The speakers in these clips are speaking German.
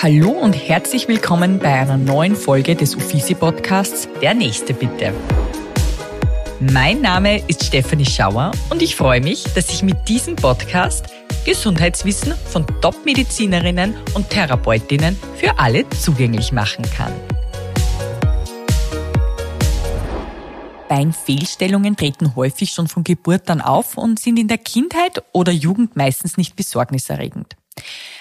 Hallo und herzlich willkommen bei einer neuen Folge des Uffizi Podcasts Der Nächste bitte. Mein Name ist Stefanie Schauer und ich freue mich, dass ich mit diesem Podcast Gesundheitswissen von Top-Medizinerinnen und Therapeutinnen für alle zugänglich machen kann. Beinfehlstellungen treten häufig schon von Geburt an auf und sind in der Kindheit oder Jugend meistens nicht besorgniserregend.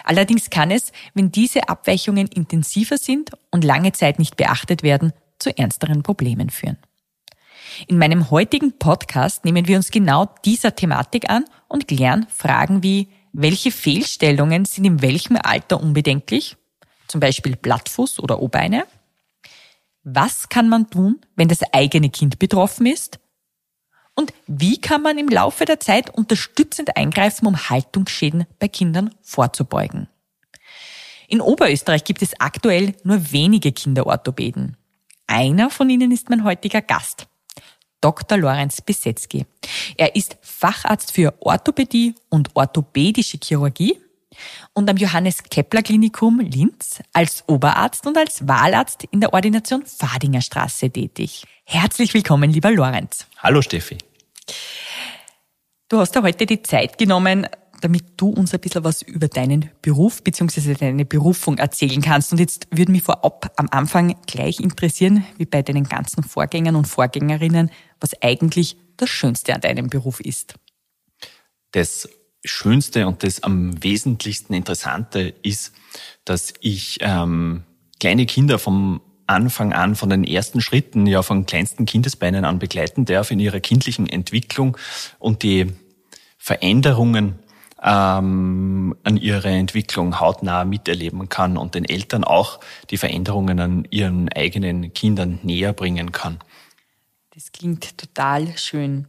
Allerdings kann es, wenn diese Abweichungen intensiver sind und lange Zeit nicht beachtet werden, zu ernsteren Problemen führen. In meinem heutigen Podcast nehmen wir uns genau dieser Thematik an und klären Fragen wie, welche Fehlstellungen sind in welchem Alter unbedenklich? Zum Beispiel Blattfuß oder O-Beine. Was kann man tun, wenn das eigene Kind betroffen ist? Und wie kann man im Laufe der Zeit unterstützend eingreifen, um Haltungsschäden bei Kindern vorzubeugen? In Oberösterreich gibt es aktuell nur wenige Kinderorthopäden. Einer von ihnen ist mein heutiger Gast, Dr. Lorenz Besetzky. Er ist Facharzt für Orthopädie und orthopädische Chirurgie und am Johannes Kepler Klinikum Linz als Oberarzt und als Wahlarzt in der Ordination Fadinger Straße tätig. Herzlich willkommen, lieber Lorenz. Hallo Steffi. Du hast ja heute die Zeit genommen, damit du uns ein bisschen was über deinen Beruf bzw. deine Berufung erzählen kannst. Und jetzt würde mich vorab am Anfang gleich interessieren, wie bei deinen ganzen Vorgängern und Vorgängerinnen, was eigentlich das Schönste an deinem Beruf ist. Das Schönste und das am wesentlichsten Interessante ist, dass ich ähm, kleine Kinder vom Anfang an, von den ersten Schritten, ja von kleinsten Kindesbeinen an begleiten darf in ihrer kindlichen Entwicklung und die Veränderungen ähm, an ihrer Entwicklung hautnah miterleben kann und den Eltern auch die Veränderungen an ihren eigenen Kindern näher bringen kann. Das klingt total schön.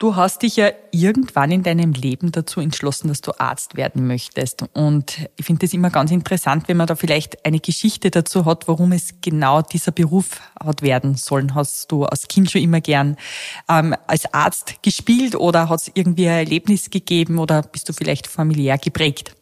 Du hast dich ja irgendwann in deinem Leben dazu entschlossen, dass du Arzt werden möchtest. Und ich finde es immer ganz interessant, wenn man da vielleicht eine Geschichte dazu hat, warum es genau dieser Beruf hat werden sollen. Hast du als Kind schon immer gern ähm, als Arzt gespielt oder hat es irgendwie ein Erlebnis gegeben oder bist du vielleicht familiär geprägt?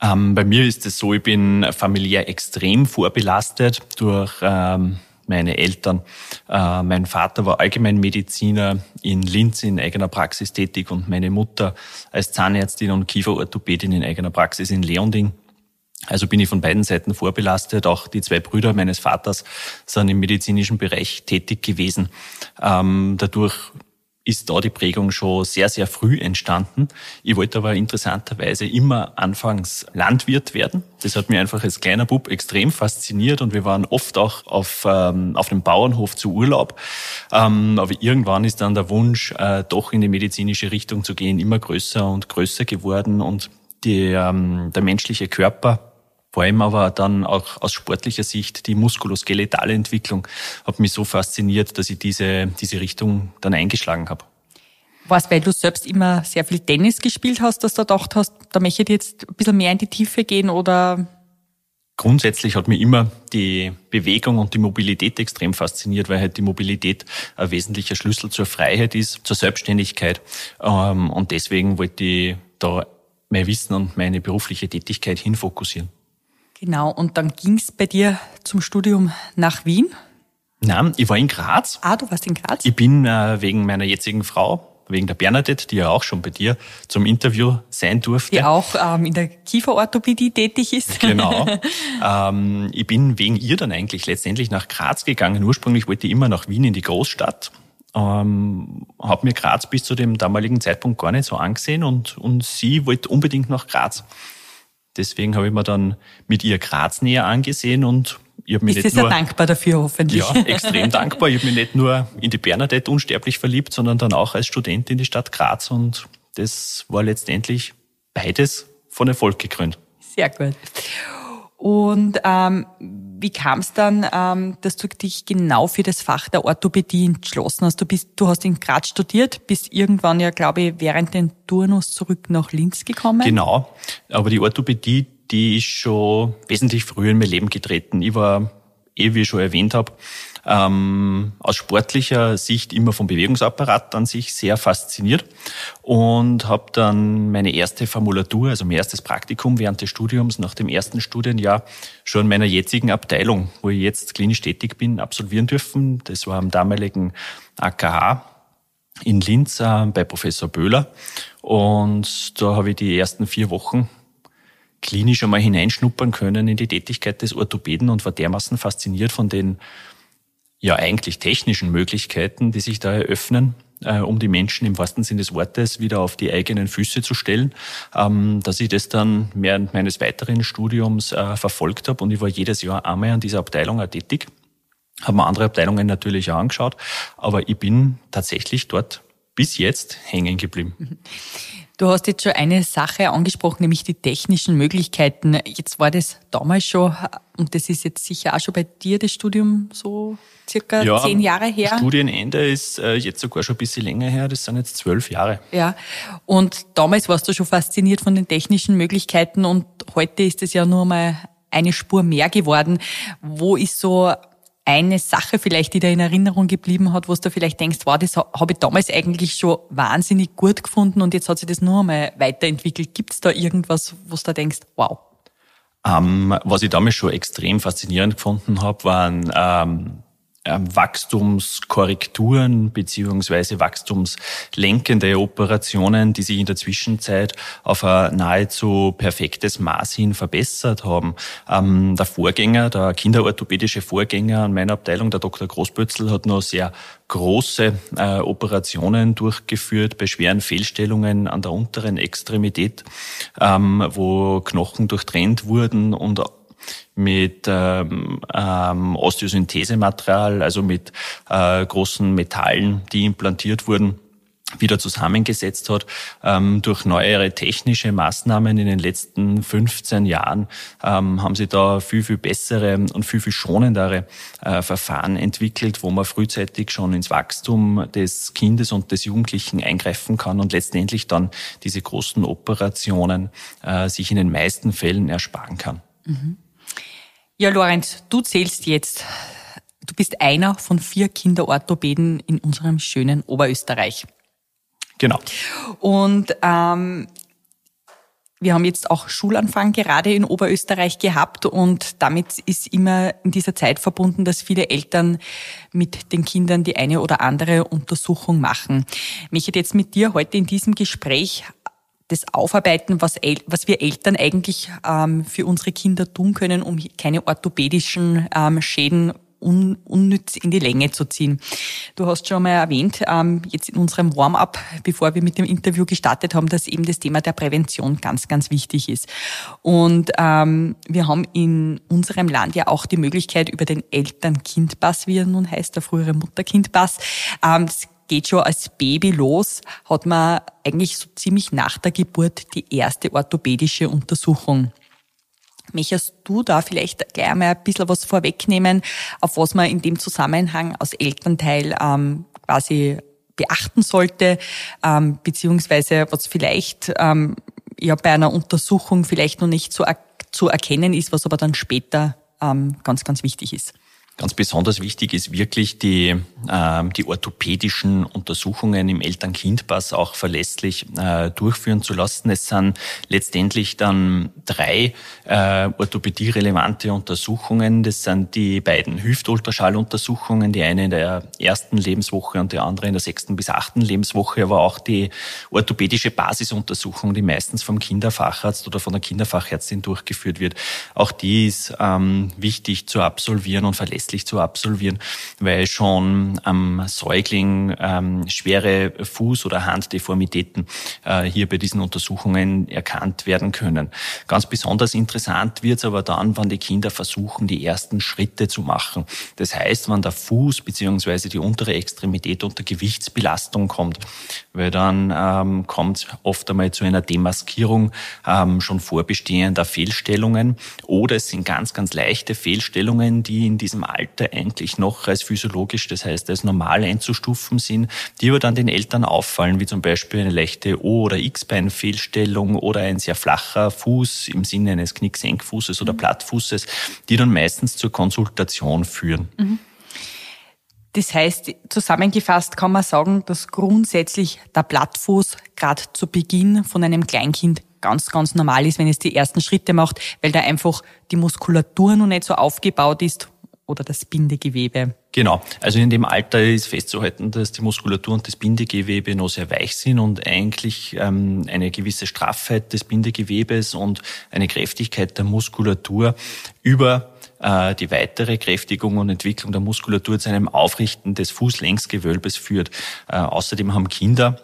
Ähm, bei mir ist es so, ich bin familiär extrem vorbelastet durch ähm, meine Eltern. Äh, mein Vater war Allgemeinmediziner in Linz in eigener Praxis tätig und meine Mutter als Zahnärztin und Kieferorthopädin in eigener Praxis in Leonding. Also bin ich von beiden Seiten vorbelastet. Auch die zwei Brüder meines Vaters sind im medizinischen Bereich tätig gewesen. Ähm, dadurch ist da die Prägung schon sehr, sehr früh entstanden. Ich wollte aber interessanterweise immer anfangs Landwirt werden. Das hat mir einfach als kleiner Bub extrem fasziniert und wir waren oft auch auf, ähm, auf dem Bauernhof zu Urlaub. Ähm, aber irgendwann ist dann der Wunsch, äh, doch in die medizinische Richtung zu gehen, immer größer und größer geworden und die, ähm, der menschliche Körper vor allem aber dann auch aus sportlicher Sicht die muskuloskeletale Entwicklung hat mich so fasziniert, dass ich diese, diese Richtung dann eingeschlagen habe. Was, weil du selbst immer sehr viel Tennis gespielt hast, dass du gedacht hast, da möchte ich jetzt ein bisschen mehr in die Tiefe gehen oder? Grundsätzlich hat mich immer die Bewegung und die Mobilität extrem fasziniert, weil halt die Mobilität ein wesentlicher Schlüssel zur Freiheit ist, zur Selbstständigkeit. Ähm, und deswegen wollte ich da mein Wissen und meine berufliche Tätigkeit hinfokussieren. Genau, und dann ging's bei dir zum Studium nach Wien? Nein, ich war in Graz. Ah, du warst in Graz? Ich bin äh, wegen meiner jetzigen Frau, wegen der Bernadette, die ja auch schon bei dir zum Interview sein durfte. Die auch ähm, in der Kieferorthopädie tätig ist. Genau. ähm, ich bin wegen ihr dann eigentlich letztendlich nach Graz gegangen. Ursprünglich wollte ich immer nach Wien in die Großstadt. Ähm, habe mir Graz bis zu dem damaligen Zeitpunkt gar nicht so angesehen und, und sie wollte unbedingt nach Graz. Deswegen habe ich mir dann mit ihr Graz näher angesehen und ich habe mich Ist nicht nur, dankbar dafür, hoffentlich. Ja, extrem dankbar. Ich habe mich nicht nur in die Bernadette unsterblich verliebt, sondern dann auch als Student in die Stadt Graz und das war letztendlich beides von Erfolg gekrönt. Sehr gut. Und ähm, wie kam es dann, ähm, dass du dich genau für das Fach der Orthopädie entschlossen hast? Du bist, du hast in Graz studiert, bist irgendwann ja, glaube ich, während den Turnus zurück nach Linz gekommen. Genau, aber die Orthopädie, die ist schon wesentlich früher in mein Leben getreten. Ich war, eh wie ich schon erwähnt habe, ähm, aus sportlicher Sicht immer vom Bewegungsapparat an sich sehr fasziniert und habe dann meine erste Formulatur, also mein erstes Praktikum während des Studiums nach dem ersten Studienjahr schon in meiner jetzigen Abteilung, wo ich jetzt klinisch tätig bin, absolvieren dürfen. Das war am damaligen AKH in Linz äh, bei Professor Böhler. Und da habe ich die ersten vier Wochen klinisch einmal hineinschnuppern können in die Tätigkeit des Orthopäden und war dermaßen fasziniert von den ja eigentlich technischen Möglichkeiten, die sich da eröffnen, äh, um die Menschen im wahrsten Sinne des Wortes wieder auf die eigenen Füße zu stellen, ähm, dass ich das dann während meines weiteren Studiums äh, verfolgt habe und ich war jedes Jahr einmal an dieser Abteilung auch tätig. Habe mir andere Abteilungen natürlich auch angeschaut, aber ich bin tatsächlich dort bis jetzt hängen geblieben. Du hast jetzt schon eine Sache angesprochen, nämlich die technischen Möglichkeiten. Jetzt war das damals schon, und das ist jetzt sicher auch schon bei dir das Studium so circa ja, zehn Jahre her. Studienende ist äh, jetzt sogar schon ein bisschen länger her, das sind jetzt zwölf Jahre. Ja, und damals warst du schon fasziniert von den technischen Möglichkeiten und heute ist es ja nur mal eine Spur mehr geworden. Wo ist so eine Sache vielleicht, die dir in Erinnerung geblieben hat, wo du vielleicht denkst, wow, das habe ich damals eigentlich schon wahnsinnig gut gefunden und jetzt hat sich das nur einmal weiterentwickelt. Gibt es da irgendwas, wo du da denkst, wow? Ähm, was ich damals schon extrem faszinierend gefunden habe, waren ähm, Wachstumskorrekturen beziehungsweise wachstumslenkende Operationen, die sich in der Zwischenzeit auf ein nahezu perfektes Maß hin verbessert haben. Ähm, der Vorgänger, der kinderorthopädische Vorgänger an meiner Abteilung, der Dr. Großbötzl, hat noch sehr große äh, Operationen durchgeführt bei schweren Fehlstellungen an der unteren Extremität, ähm, wo Knochen durchtrennt wurden und mit ähm, ähm, Osteosynthesematerial, also mit äh, großen Metallen, die implantiert wurden wieder zusammengesetzt hat. Ähm, durch neuere technische Maßnahmen in den letzten 15 Jahren ähm, haben sie da viel, viel bessere und viel, viel schonendere äh, Verfahren entwickelt, wo man frühzeitig schon ins Wachstum des Kindes und des Jugendlichen eingreifen kann und letztendlich dann diese großen Operationen äh, sich in den meisten Fällen ersparen kann. Mhm. Ja, Lorenz, du zählst jetzt. Du bist einer von vier Kinderorthopäden in unserem schönen Oberösterreich. Genau. Und ähm, wir haben jetzt auch Schulanfang gerade in Oberösterreich gehabt und damit ist immer in dieser Zeit verbunden, dass viele Eltern mit den Kindern die eine oder andere Untersuchung machen. Ich möchte jetzt mit dir heute in diesem Gespräch das Aufarbeiten, was, was wir Eltern eigentlich ähm, für unsere Kinder tun können, um keine orthopädischen ähm, Schäden un, unnütz in die Länge zu ziehen. Du hast schon mal erwähnt, ähm, jetzt in unserem Warm-up, bevor wir mit dem Interview gestartet haben, dass eben das Thema der Prävention ganz, ganz wichtig ist. Und ähm, wir haben in unserem Land ja auch die Möglichkeit über den Eltern-Kind-Pass, wie er nun heißt, der frühere Mutter-Kind-Pass, ähm, geht schon als Baby los, hat man eigentlich so ziemlich nach der Geburt die erste orthopädische Untersuchung. Möchtest du da vielleicht gleich mal ein bisschen was vorwegnehmen, auf was man in dem Zusammenhang als Elternteil ähm, quasi beachten sollte, ähm, beziehungsweise was vielleicht ähm, ja bei einer Untersuchung vielleicht noch nicht so zu erkennen ist, was aber dann später ähm, ganz, ganz wichtig ist? Ganz besonders wichtig ist wirklich die, äh, die orthopädischen Untersuchungen im Eltern-Kind-Pass auch verlässlich äh, durchführen zu lassen. Es sind letztendlich dann drei äh, orthopädie-relevante Untersuchungen. Das sind die beiden Hüftultraschalluntersuchungen, die eine in der ersten Lebenswoche und die andere in der sechsten bis achten Lebenswoche, aber auch die orthopädische Basisuntersuchung, die meistens vom Kinderfacharzt oder von der Kinderfachärztin durchgeführt wird. Auch die ist ähm, wichtig zu absolvieren und verlässlich verlässlich zu absolvieren, weil schon am Säugling ähm, schwere Fuß- oder Handdeformitäten äh, hier bei diesen Untersuchungen erkannt werden können. Ganz besonders interessant wird es aber dann, wenn die Kinder versuchen, die ersten Schritte zu machen. Das heißt, wenn der Fuß beziehungsweise die untere Extremität unter Gewichtsbelastung kommt, weil dann ähm, kommt oft einmal zu einer Demaskierung ähm, schon vorbestehender Fehlstellungen oder es sind ganz, ganz leichte Fehlstellungen, die in diesem Alter eigentlich noch als physiologisch, das heißt als normal einzustufen sind, die aber dann den Eltern auffallen, wie zum Beispiel eine leichte O- oder X-Bein-Fehlstellung oder ein sehr flacher Fuß im Sinne eines Knicksenkfußes oder mhm. Plattfußes, die dann meistens zur Konsultation führen. Mhm. Das heißt, zusammengefasst kann man sagen, dass grundsätzlich der Plattfuß gerade zu Beginn von einem Kleinkind ganz, ganz normal ist, wenn es die ersten Schritte macht, weil da einfach die Muskulatur noch nicht so aufgebaut ist oder das Bindegewebe. Genau. Also in dem Alter ist festzuhalten, dass die Muskulatur und das Bindegewebe noch sehr weich sind und eigentlich ähm, eine gewisse Straffheit des Bindegewebes und eine Kräftigkeit der Muskulatur über äh, die weitere Kräftigung und Entwicklung der Muskulatur zu einem Aufrichten des Fußlängsgewölbes führt. Äh, außerdem haben Kinder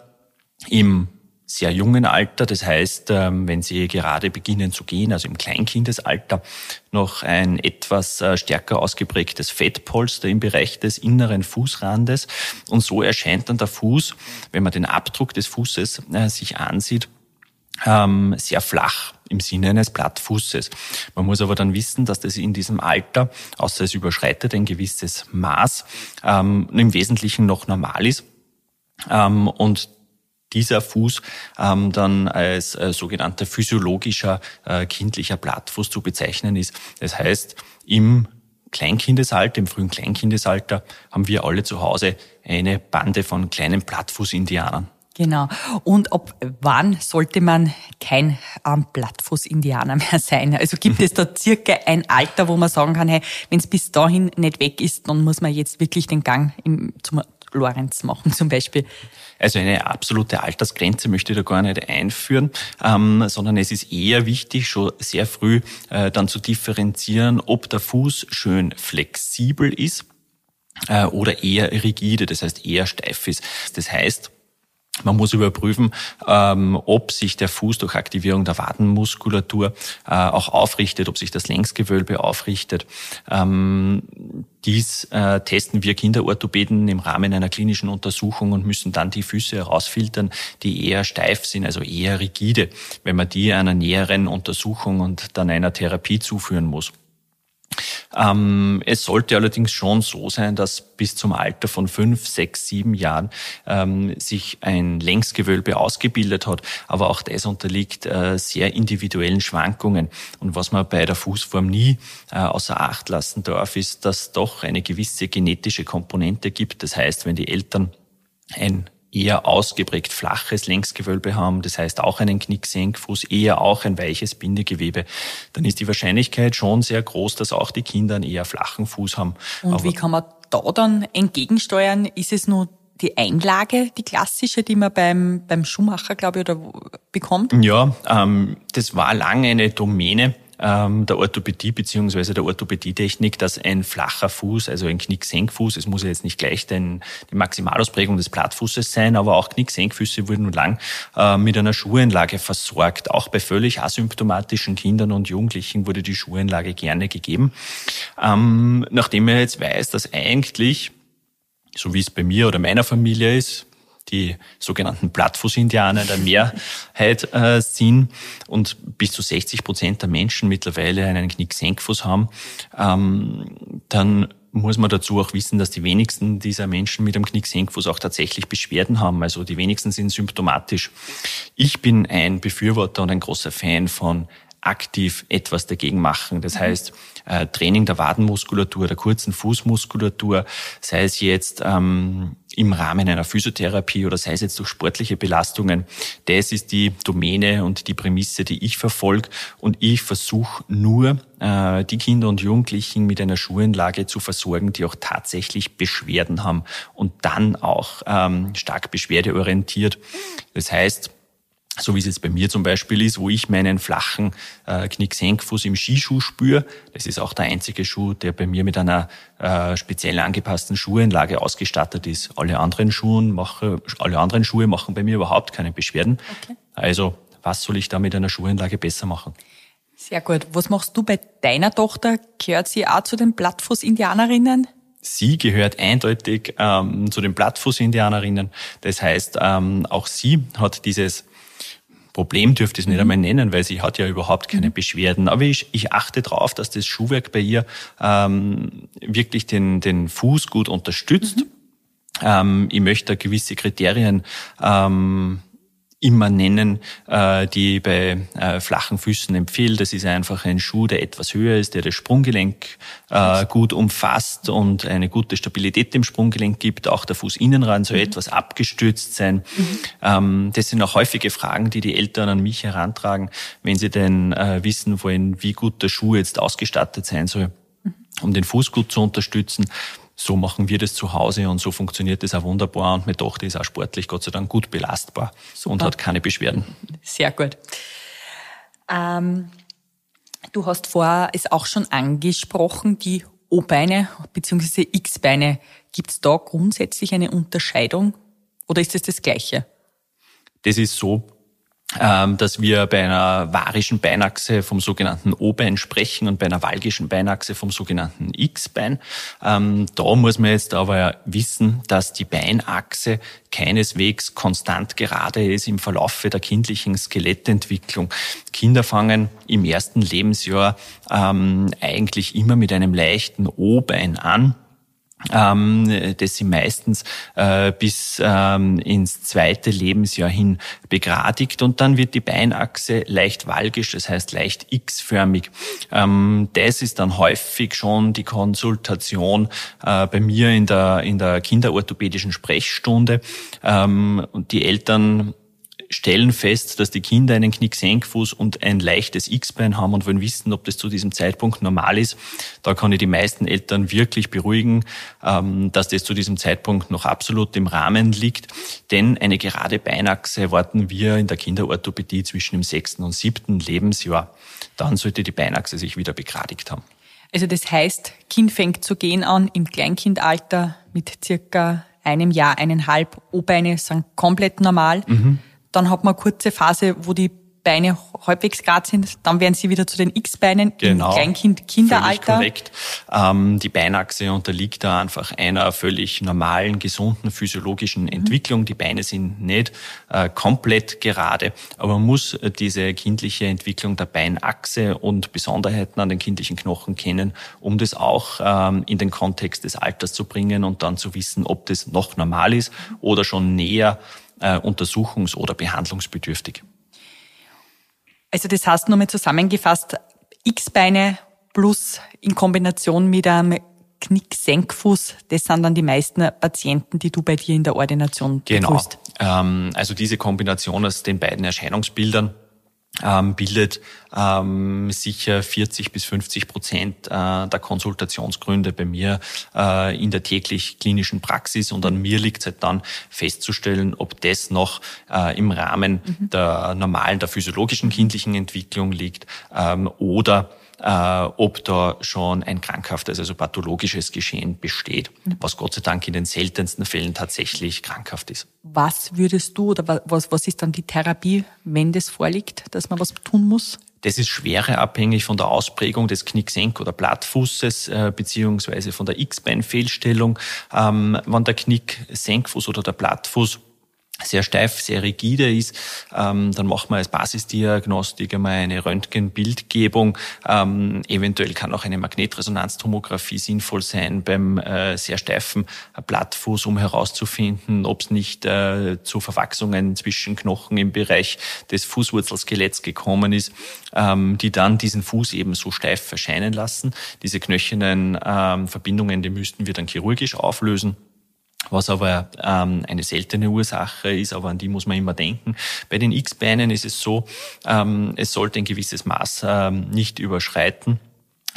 im sehr jungen Alter, das heißt, ähm, wenn sie gerade beginnen zu gehen, also im Kleinkindesalter, noch ein etwas äh, stärker ausgeprägtes Fettpolster im Bereich des inneren Fußrandes. Und so erscheint dann der Fuß, wenn man den Abdruck des Fußes sich ansieht, ähm, sehr flach im Sinne eines Plattfußes. Man muss aber dann wissen, dass das in diesem Alter, außer es überschreitet ein gewisses Maß, ähm, im Wesentlichen noch normal ist. Und dieser Fuß ähm, dann als äh, sogenannter physiologischer äh, kindlicher Plattfuß zu bezeichnen ist. Das heißt, im Kleinkindesalter, im frühen Kleinkindesalter haben wir alle zu Hause eine Bande von kleinen Plattfuß-Indianern. Genau. Und ab wann sollte man kein ähm, Plattfuß-Indianer mehr sein? Also gibt es da circa ein Alter, wo man sagen kann, hey, wenn es bis dahin nicht weg ist, dann muss man jetzt wirklich den Gang im, zum Lorenz machen zum Beispiel. Also eine absolute Altersgrenze möchte ich da gar nicht einführen, ähm, sondern es ist eher wichtig, schon sehr früh äh, dann zu differenzieren, ob der Fuß schön flexibel ist äh, oder eher rigide, das heißt eher steif ist. Das heißt, man muss überprüfen, ähm, ob sich der Fuß durch Aktivierung der Wadenmuskulatur äh, auch aufrichtet, ob sich das Längsgewölbe aufrichtet. Ähm, dies äh, testen wir Kinderorthopäden im Rahmen einer klinischen Untersuchung und müssen dann die Füße herausfiltern, die eher steif sind, also eher rigide, wenn man die einer näheren Untersuchung und dann einer Therapie zuführen muss. Ähm, es sollte allerdings schon so sein, dass bis zum Alter von fünf, sechs, sieben Jahren ähm, sich ein Längsgewölbe ausgebildet hat. Aber auch das unterliegt äh, sehr individuellen Schwankungen. Und was man bei der Fußform nie äh, außer Acht lassen darf, ist, dass doch eine gewisse genetische Komponente gibt. Das heißt, wenn die Eltern ein eher ausgeprägt flaches Längsgewölbe haben, das heißt auch einen Knicksenkfuß, eher auch ein weiches Bindegewebe, dann ist die Wahrscheinlichkeit schon sehr groß, dass auch die Kinder einen eher flachen Fuß haben. Und Aber wie kann man da dann entgegensteuern? Ist es nur die Einlage, die klassische, die man beim, beim Schuhmacher, glaube ich, oder bekommt? Ja, ähm, das war lange eine Domäne ähm, der Orthopädie beziehungsweise der Orthopädietechnik, dass ein flacher Fuß, also ein Knicksenkfuß, es muss ja jetzt nicht gleich den, die Maximalausprägung des Plattfußes sein, aber auch Knicksenkfüße wurden lang äh, mit einer Schuhanlage versorgt. Auch bei völlig asymptomatischen Kindern und Jugendlichen wurde die Schuhanlage gerne gegeben. Ähm, nachdem man jetzt weiß, dass eigentlich so wie es bei mir oder meiner Familie ist, die sogenannten Plattfuß-Indianer der Mehrheit äh, sind und bis zu 60 Prozent der Menschen mittlerweile einen Knicksenkfuß haben, ähm, dann muss man dazu auch wissen, dass die wenigsten dieser Menschen mit einem Knicksenkfuß auch tatsächlich Beschwerden haben. Also die wenigsten sind symptomatisch. Ich bin ein Befürworter und ein großer Fan von aktiv etwas dagegen machen. Das mhm. heißt, äh, Training der Wadenmuskulatur, der kurzen Fußmuskulatur, sei es jetzt ähm, im Rahmen einer Physiotherapie oder sei es jetzt durch sportliche Belastungen. Das ist die Domäne und die Prämisse, die ich verfolge. Und ich versuche nur, äh, die Kinder und Jugendlichen mit einer Schulanlage zu versorgen, die auch tatsächlich Beschwerden haben und dann auch ähm, stark beschwerdeorientiert. Das heißt, so wie es jetzt bei mir zum Beispiel ist, wo ich meinen flachen äh, Knicksenkfuß im Skischuh spüre. Das ist auch der einzige Schuh, der bei mir mit einer äh, speziell angepassten Schuhanlage ausgestattet ist. Alle anderen Schuhe mache, alle anderen Schuhe machen bei mir überhaupt keine Beschwerden. Okay. Also was soll ich da mit einer Schuhanlage besser machen? Sehr gut. Was machst du bei deiner Tochter? Gehört sie auch zu den Plattfuß-Indianerinnen? Sie gehört eindeutig ähm, zu den Plattfuß-Indianerinnen. Das heißt, ähm, auch sie hat dieses Problem dürfte ich es nicht einmal nennen, weil sie hat ja überhaupt keine mhm. Beschwerden. Aber ich, ich achte darauf, dass das Schuhwerk bei ihr ähm, wirklich den, den Fuß gut unterstützt. Mhm. Ähm, ich möchte gewisse Kriterien ähm, immer nennen, äh, die ich bei äh, flachen Füßen empfehle. Das ist einfach ein Schuh, der etwas höher ist, der das Sprunggelenk äh, gut umfasst und eine gute Stabilität dem Sprunggelenk gibt. Auch der Fußinnenrand soll mhm. etwas abgestützt sein. Mhm. Ähm, das sind auch häufige Fragen, die die Eltern an mich herantragen, wenn sie denn äh, wissen wollen, wie gut der Schuh jetzt ausgestattet sein soll, mhm. um den Fuß gut zu unterstützen so machen wir das zu Hause und so funktioniert das auch wunderbar und meine Tochter ist auch sportlich Gott sei Dank gut belastbar Super. und hat keine Beschwerden. Sehr gut. Ähm, du hast vorher es auch schon angesprochen, die O-Beine bzw. X-Beine. Gibt es da grundsätzlich eine Unterscheidung oder ist es das, das Gleiche? Das ist so, ähm, dass wir bei einer varischen Beinachse vom sogenannten O-Bein sprechen und bei einer valgischen Beinachse vom sogenannten X-Bein. Ähm, da muss man jetzt aber wissen, dass die Beinachse keineswegs konstant gerade ist im Verlaufe der kindlichen Skelettentwicklung. Kinder fangen im ersten Lebensjahr ähm, eigentlich immer mit einem leichten O-Bein an ähm, das sie meistens äh, bis ähm, ins zweite Lebensjahr hin begradigt und dann wird die Beinachse leicht valgisch, das heißt leicht x-förmig. Ähm, das ist dann häufig schon die Konsultation äh, bei mir in der, in der kinderorthopädischen Sprechstunde ähm, und die Eltern stellen fest, dass die Kinder einen Knicksenkfuß und ein leichtes X-Bein haben und wollen wissen, ob das zu diesem Zeitpunkt normal ist. Da kann ich die meisten Eltern wirklich beruhigen, ähm, dass das zu diesem Zeitpunkt noch absolut im Rahmen liegt. Denn eine gerade Beinachse erwarten wir in der Kinderorthopädie zwischen dem sechsten und siebten Lebensjahr. Dann sollte die Beinachse sich wieder begradigt haben. Also das heißt, Kind fängt zu gehen an im Kleinkindalter mit circa einem Jahr, eineinhalb. O-Beine sind komplett normal. Mhm. Dann hat man eine kurze Phase, wo die Beine halbwegs grad sind, dann werden sie wieder zu den X-Beinen genau, im Kleinkind Kinderalter. korrekt. Ähm, die Beinachse unterliegt da einfach einer völlig normalen, gesunden physiologischen mhm. Entwicklung. Die Beine sind nicht äh, komplett gerade, aber man muss diese kindliche Entwicklung der Beinachse und Besonderheiten an den kindlichen Knochen kennen, um das auch ähm, in den Kontext des Alters zu bringen und dann zu wissen, ob das noch normal ist oder schon näher äh, untersuchungs- oder behandlungsbedürftig. Also das heißt nochmal zusammengefasst, X-Beine plus in Kombination mit einem Knick-Senkfuß, das sind dann die meisten Patienten, die du bei dir in der Ordination genau. Genau. Ähm, also diese Kombination aus den beiden Erscheinungsbildern ähm, bildet ähm, sicher 40 bis 50 Prozent äh, der Konsultationsgründe bei mir äh, in der täglich klinischen Praxis und an mir liegt es halt dann festzustellen, ob das noch äh, im Rahmen mhm. der normalen, der physiologischen kindlichen Entwicklung liegt ähm, oder ob da schon ein krankhaftes, also pathologisches Geschehen besteht, was Gott sei Dank in den seltensten Fällen tatsächlich krankhaft ist. Was würdest du oder was, was ist dann die Therapie, wenn das vorliegt, dass man was tun muss? Das ist schwerer abhängig von der Ausprägung des Knicksenk- oder Plattfußes äh, beziehungsweise von der X-Bein-Fehlstellung. Ähm, wenn der Knicksenkfuß oder der Plattfuß sehr steif, sehr rigide ist, ähm, dann machen wir als Basisdiagnostik einmal eine Röntgenbildgebung. Ähm, eventuell kann auch eine Magnetresonanztomographie sinnvoll sein beim äh, sehr steifen Plattfuß, um herauszufinden, ob es nicht äh, zu Verwachsungen zwischen Knochen im Bereich des Fußwurzelskeletts gekommen ist, ähm, die dann diesen Fuß eben so steif erscheinen lassen. Diese knöchernen ähm, Verbindungen, die müssten wir dann chirurgisch auflösen was aber ähm, eine seltene Ursache ist, aber an die muss man immer denken. Bei den X-Beinen ist es so, ähm, es sollte ein gewisses Maß ähm, nicht überschreiten.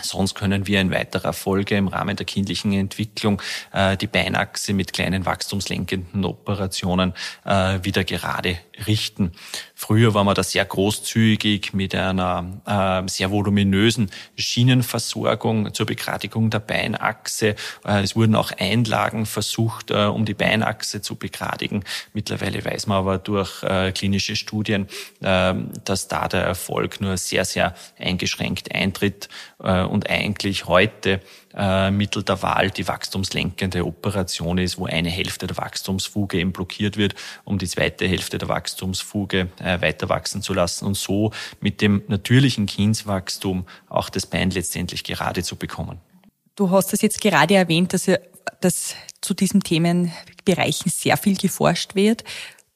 Sonst können wir in weiterer Folge im Rahmen der kindlichen Entwicklung äh, die Beinachse mit kleinen wachstumslenkenden Operationen äh, wieder gerade richten. Früher war man da sehr großzügig mit einer äh, sehr voluminösen Schienenversorgung zur begradigung der Beinachse. Äh, es wurden auch Einlagen versucht, äh, um die Beinachse zu begradigen. Mittlerweile weiß man aber durch äh, klinische Studien, äh, dass da der Erfolg nur sehr, sehr eingeschränkt eintritt äh, und eigentlich heute äh, Mittel der Wahl die wachstumslenkende Operation ist, wo eine Hälfte der Wachstumsfuge eben blockiert wird, um die zweite Hälfte der Wachstumsfuge äh, weiter wachsen zu lassen und so mit dem natürlichen Kindswachstum auch das Bein letztendlich gerade zu bekommen. Du hast das jetzt gerade erwähnt, dass, dass zu diesen Themenbereichen sehr viel geforscht wird.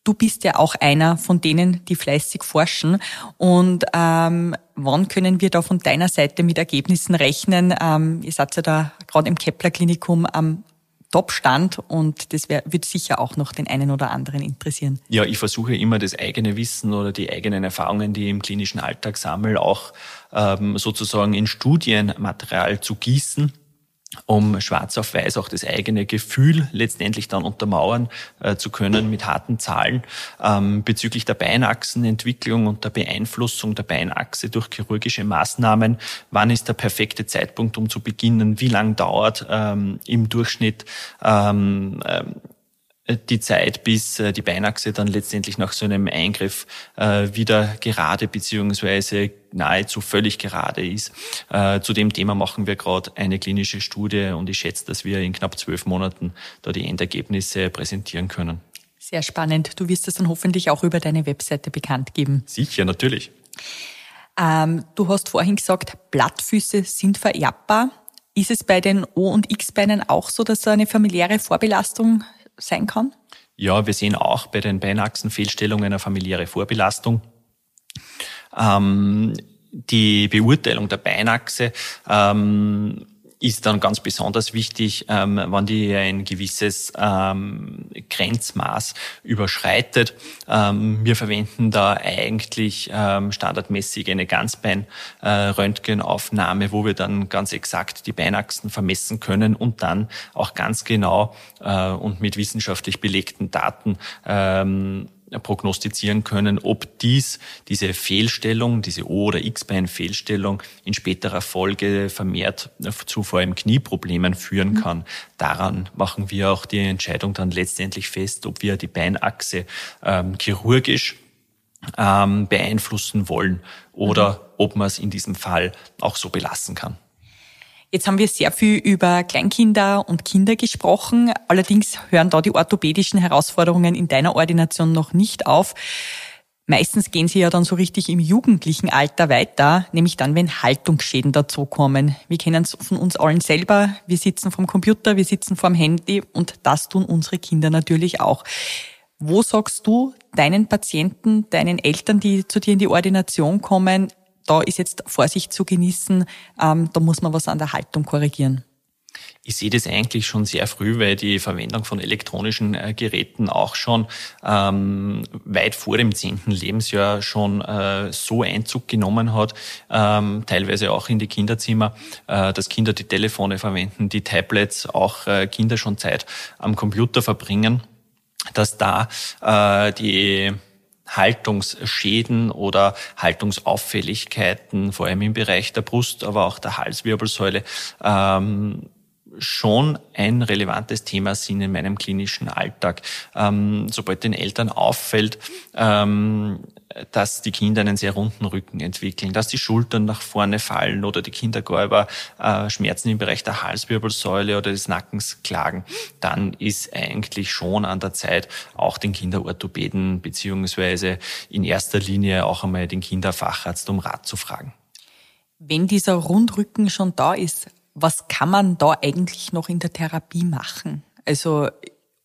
Du bist ja auch einer von denen, die fleißig forschen. Und ähm, wann können wir da von deiner Seite mit Ergebnissen rechnen? Ähm, ihr seid ja da gerade im Kepler-Klinikum am Top-Stand und das wär, wird sicher auch noch den einen oder anderen interessieren. Ja, ich versuche immer das eigene Wissen oder die eigenen Erfahrungen, die ich im klinischen Alltag sammle, auch ähm, sozusagen in Studienmaterial zu gießen um schwarz auf weiß auch das eigene Gefühl letztendlich dann untermauern äh, zu können mit harten Zahlen ähm, bezüglich der Beinachsenentwicklung und der Beeinflussung der Beinachse durch chirurgische Maßnahmen. Wann ist der perfekte Zeitpunkt, um zu beginnen? Wie lang dauert ähm, im Durchschnitt ähm, ähm die Zeit, bis äh, die Beinachse dann letztendlich nach so einem Eingriff äh, wieder gerade beziehungsweise nahezu völlig gerade ist. Äh, zu dem Thema machen wir gerade eine klinische Studie und ich schätze, dass wir in knapp zwölf Monaten da die Endergebnisse präsentieren können. Sehr spannend. Du wirst es dann hoffentlich auch über deine Webseite bekannt geben. Sicher, natürlich. Ähm, du hast vorhin gesagt, Blattfüße sind vererbbar. Ist es bei den O- und X-Beinen auch so, dass so eine familiäre Vorbelastung sein kann? Ja, wir sehen auch bei den Beinachsenfehlstellungen eine familiäre Vorbelastung. Ähm, die Beurteilung der Beinachse ähm, ist dann ganz besonders wichtig, ähm, wenn die ein gewisses ähm, Grenzmaß überschreitet. Ähm, wir verwenden da eigentlich ähm, standardmäßig eine Ganzbein-Röntgenaufnahme, äh, wo wir dann ganz exakt die Beinachsen vermessen können und dann auch ganz genau äh, und mit wissenschaftlich belegten Daten ähm, prognostizieren können, ob dies, diese Fehlstellung, diese O- oder X-Bein-Fehlstellung in späterer Folge vermehrt zu vor allem Knieproblemen führen mhm. kann. Daran machen wir auch die Entscheidung dann letztendlich fest, ob wir die Beinachse ähm, chirurgisch ähm, beeinflussen wollen oder mhm. ob man es in diesem Fall auch so belassen kann. Jetzt haben wir sehr viel über Kleinkinder und Kinder gesprochen. Allerdings hören da die orthopädischen Herausforderungen in deiner Ordination noch nicht auf. Meistens gehen sie ja dann so richtig im jugendlichen Alter weiter, nämlich dann, wenn Haltungsschäden dazukommen. Wir kennen es von uns allen selber. Wir sitzen vom Computer, wir sitzen vorm Handy und das tun unsere Kinder natürlich auch. Wo sagst du deinen Patienten, deinen Eltern, die zu dir in die Ordination kommen, da ist jetzt Vorsicht zu genießen, ähm, da muss man was an der Haltung korrigieren. Ich sehe das eigentlich schon sehr früh, weil die Verwendung von elektronischen äh, Geräten auch schon ähm, weit vor dem zehnten Lebensjahr schon äh, so Einzug genommen hat, ähm, teilweise auch in die Kinderzimmer, äh, dass Kinder die Telefone verwenden, die Tablets, auch äh, Kinder schon Zeit am Computer verbringen, dass da äh, die Haltungsschäden oder Haltungsauffälligkeiten, vor allem im Bereich der Brust, aber auch der Halswirbelsäule, ähm, schon ein relevantes Thema sind in meinem klinischen Alltag. Ähm, sobald den Eltern auffällt, ähm, dass die Kinder einen sehr runden Rücken entwickeln, dass die Schultern nach vorne fallen oder die Kinder gar über äh, Schmerzen im Bereich der Halswirbelsäule oder des Nackens klagen, dann ist eigentlich schon an der Zeit, auch den Kinderorthopäden beziehungsweise in erster Linie auch einmal den Kinderfacharzt um Rat zu fragen. Wenn dieser Rundrücken schon da ist, was kann man da eigentlich noch in der Therapie machen? Also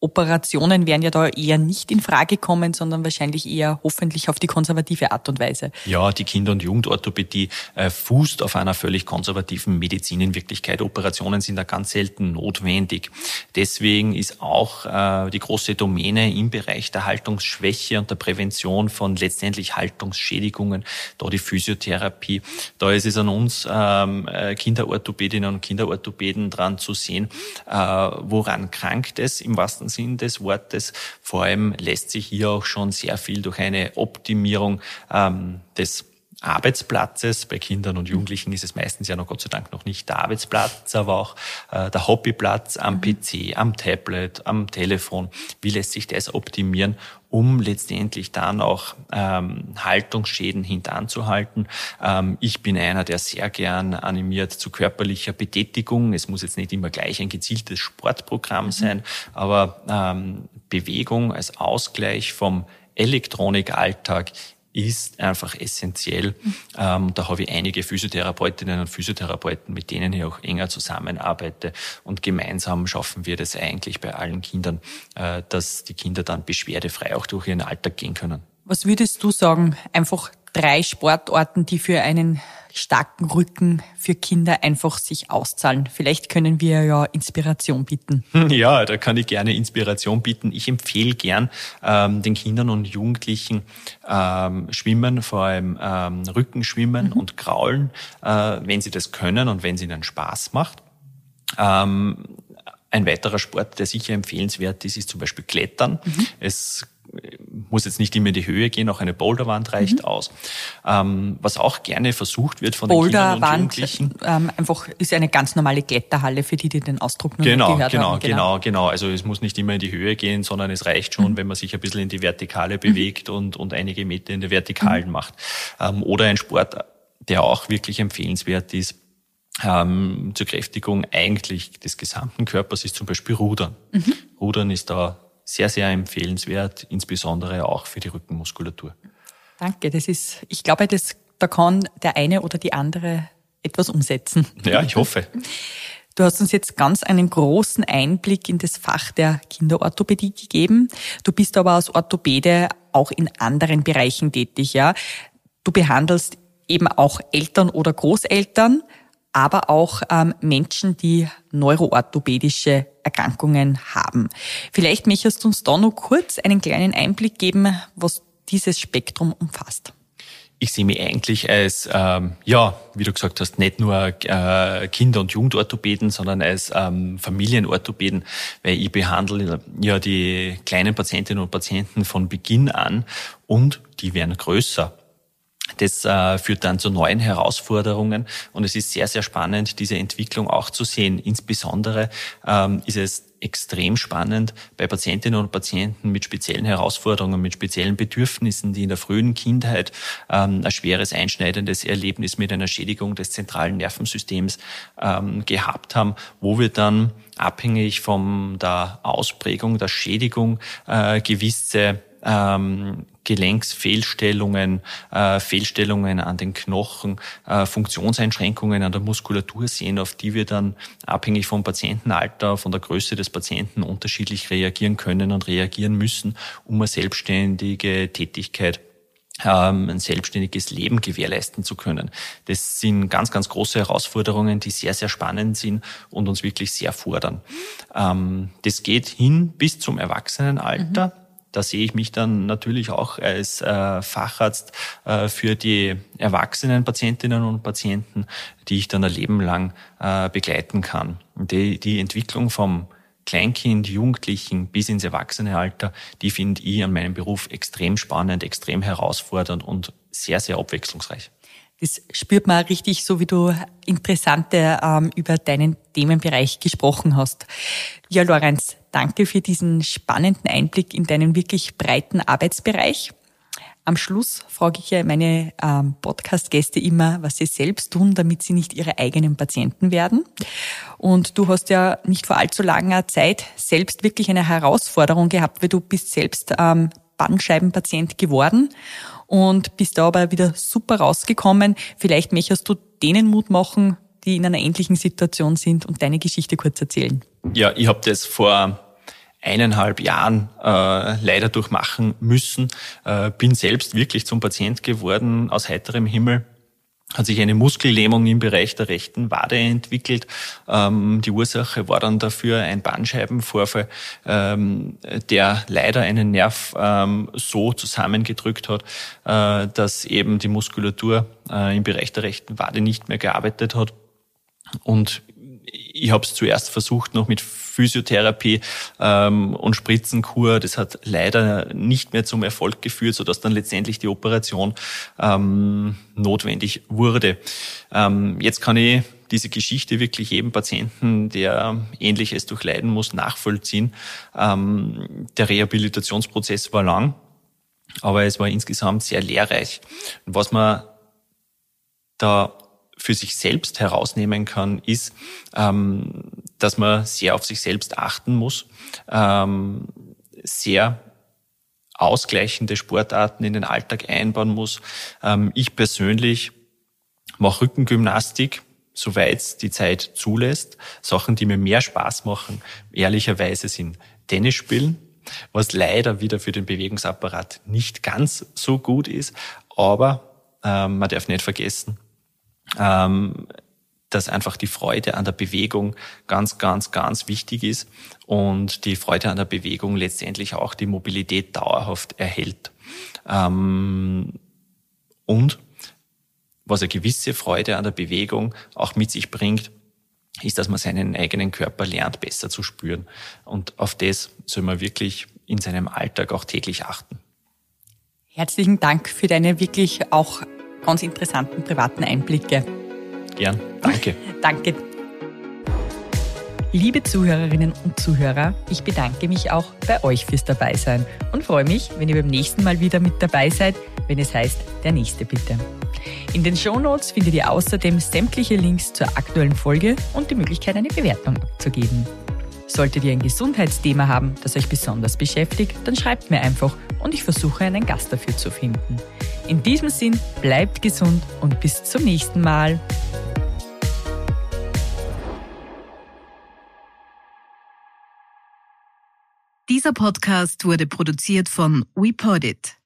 Operationen werden ja da eher nicht in Frage kommen, sondern wahrscheinlich eher hoffentlich auf die konservative Art und Weise. Ja, die Kinder- und Jugendorthopädie äh, fußt auf einer völlig konservativen Medizin in Wirklichkeit. Operationen sind da ganz selten notwendig. Deswegen ist auch äh, die große Domäne im Bereich der Haltungsschwäche und der Prävention von letztendlich Haltungsschädigungen, da die Physiotherapie. Da ist es an uns ähm, äh, Kinderorthopädinnen und Kinderorthopäden dran zu sehen, äh, woran krankt es im wahrsten Sinn des Wortes. Vor allem lässt sich hier auch schon sehr viel durch eine Optimierung ähm, des Arbeitsplatzes. Bei Kindern und Jugendlichen ist es meistens ja noch Gott sei Dank noch nicht der Arbeitsplatz, aber auch äh, der Hobbyplatz am mhm. PC, am Tablet, am Telefon. Wie lässt sich das optimieren, um letztendlich dann auch ähm, Haltungsschäden hintanzuhalten. Ähm, ich bin einer, der sehr gern animiert zu körperlicher Betätigung. Es muss jetzt nicht immer gleich ein gezieltes Sportprogramm mhm. sein, aber ähm, Bewegung als Ausgleich vom Elektronikalltag ist einfach essentiell. Ähm, da habe ich einige Physiotherapeutinnen und Physiotherapeuten, mit denen ich auch enger zusammenarbeite. Und gemeinsam schaffen wir das eigentlich bei allen Kindern, äh, dass die Kinder dann beschwerdefrei auch durch ihren Alltag gehen können. Was würdest du sagen? Einfach drei Sportarten, die für einen starken Rücken für Kinder einfach sich auszahlen. Vielleicht können wir ja Inspiration bieten. Ja, da kann ich gerne Inspiration bieten. Ich empfehle gern ähm, den Kindern und Jugendlichen ähm, Schwimmen, vor allem ähm, Rückenschwimmen mhm. und Kraulen, äh, wenn sie das können und wenn es ihnen Spaß macht. Ähm, ein weiterer Sport, der sicher empfehlenswert ist, ist zum Beispiel Klettern. Mhm. Es muss jetzt nicht immer in die Höhe gehen, auch eine Boulderwand reicht mhm. aus. Ähm, was auch gerne versucht wird von den Kindern und Jugendlichen. Ähm, einfach ist eine ganz normale Kletterhalle, für die, die den Ausdruck nur genau, gehört genau, haben. Genau, genau, genau. Also es muss nicht immer in die Höhe gehen, sondern es reicht schon, mhm. wenn man sich ein bisschen in die Vertikale bewegt mhm. und, und einige Meter in der Vertikalen mhm. macht. Ähm, oder ein Sport, der auch wirklich empfehlenswert ist, ähm, zur Kräftigung eigentlich des gesamten Körpers ist zum Beispiel Rudern. Mhm. Rudern ist da sehr, sehr empfehlenswert, insbesondere auch für die Rückenmuskulatur. Danke, das ist, ich glaube, das, da kann der eine oder die andere etwas umsetzen. Ja, ich hoffe. Du hast uns jetzt ganz einen großen Einblick in das Fach der Kinderorthopädie gegeben. Du bist aber als Orthopäde auch in anderen Bereichen tätig, ja. Du behandelst eben auch Eltern oder Großeltern aber auch ähm, Menschen, die neuroorthopädische Erkrankungen haben. Vielleicht möchtest du uns da noch kurz einen kleinen Einblick geben, was dieses Spektrum umfasst. Ich sehe mich eigentlich als, ähm, ja, wie du gesagt hast, nicht nur äh, Kinder- und Jugendorthopäden, sondern als ähm, Familienorthopäden, weil ich behandle ja die kleinen Patientinnen und Patienten von Beginn an und die werden größer. Das äh, führt dann zu neuen Herausforderungen und es ist sehr, sehr spannend, diese Entwicklung auch zu sehen. Insbesondere ähm, ist es extrem spannend bei Patientinnen und Patienten mit speziellen Herausforderungen, mit speziellen Bedürfnissen, die in der frühen Kindheit ähm, ein schweres, einschneidendes Erlebnis mit einer Schädigung des zentralen Nervensystems ähm, gehabt haben, wo wir dann abhängig von der Ausprägung der Schädigung äh, gewisse ähm, Gelenksfehlstellungen, äh, Fehlstellungen an den Knochen, äh, Funktionseinschränkungen an der Muskulatur sehen, auf die wir dann abhängig vom Patientenalter, von der Größe des Patienten unterschiedlich reagieren können und reagieren müssen, um eine selbstständige Tätigkeit ähm, ein selbstständiges Leben gewährleisten zu können. Das sind ganz, ganz große Herausforderungen, die sehr, sehr spannend sind und uns wirklich sehr fordern. Ähm, das geht hin bis zum Erwachsenenalter. Mhm da sehe ich mich dann natürlich auch als äh, Facharzt äh, für die erwachsenen Patientinnen und Patienten, die ich dann ein Leben lang äh, begleiten kann. Die, die Entwicklung vom Kleinkind, Jugendlichen bis ins Erwachsenealter, die finde ich an meinem Beruf extrem spannend, extrem herausfordernd und sehr, sehr abwechslungsreich. Das spürt man richtig, so wie du interessante ähm, über deinen Themenbereich gesprochen hast. Ja, Lorenz, danke für diesen spannenden Einblick in deinen wirklich breiten Arbeitsbereich. Am Schluss frage ich ja meine ähm, Podcast-Gäste immer, was sie selbst tun, damit sie nicht ihre eigenen Patienten werden. Und du hast ja nicht vor allzu langer Zeit selbst wirklich eine Herausforderung gehabt, weil du bist selbst ähm, Bandscheibenpatient geworden und bist da aber wieder super rausgekommen. Vielleicht möchtest du denen Mut machen, die in einer ähnlichen Situation sind und deine Geschichte kurz erzählen. Ja, ich habe das vor eineinhalb Jahren äh, leider durchmachen müssen. Äh, bin selbst wirklich zum Patient geworden aus heiterem Himmel hat sich eine Muskellähmung im Bereich der rechten Wade entwickelt. Ähm, die Ursache war dann dafür ein Bandscheibenvorfall, ähm, der leider einen Nerv ähm, so zusammengedrückt hat, äh, dass eben die Muskulatur äh, im Bereich der rechten Wade nicht mehr gearbeitet hat. Und ich habe es zuerst versucht noch mit Physiotherapie ähm, und Spritzenkur. Das hat leider nicht mehr zum Erfolg geführt, sodass dann letztendlich die Operation ähm, notwendig wurde. Ähm, jetzt kann ich diese Geschichte wirklich jedem Patienten, der Ähnliches durchleiden muss, nachvollziehen. Ähm, der Rehabilitationsprozess war lang, aber es war insgesamt sehr lehrreich. Was man da für sich selbst herausnehmen kann, ist, ähm, dass man sehr auf sich selbst achten muss, ähm, sehr ausgleichende Sportarten in den Alltag einbauen muss. Ähm, ich persönlich mache Rückengymnastik, soweit die Zeit zulässt. Sachen, die mir mehr Spaß machen, ehrlicherweise sind Tennis spielen, was leider wieder für den Bewegungsapparat nicht ganz so gut ist. Aber ähm, man darf nicht vergessen, ähm, dass einfach die Freude an der Bewegung ganz, ganz, ganz wichtig ist und die Freude an der Bewegung letztendlich auch die Mobilität dauerhaft erhält. Ähm, und was eine gewisse Freude an der Bewegung auch mit sich bringt, ist, dass man seinen eigenen Körper lernt, besser zu spüren. Und auf das soll man wirklich in seinem Alltag auch täglich achten. Herzlichen Dank für deine wirklich auch ganz interessanten privaten Einblicke. Gern. Danke. Danke. Liebe Zuhörerinnen und Zuhörer, ich bedanke mich auch bei euch fürs Dabeisein und freue mich, wenn ihr beim nächsten Mal wieder mit dabei seid, wenn es heißt, der nächste bitte. In den Shownotes findet ihr außerdem sämtliche Links zur aktuellen Folge und die Möglichkeit, eine Bewertung abzugeben. Solltet ihr ein Gesundheitsthema haben, das euch besonders beschäftigt, dann schreibt mir einfach und ich versuche einen Gast dafür zu finden. In diesem Sinn, bleibt gesund und bis zum nächsten Mal. Dieser Podcast wurde produziert von WePodit.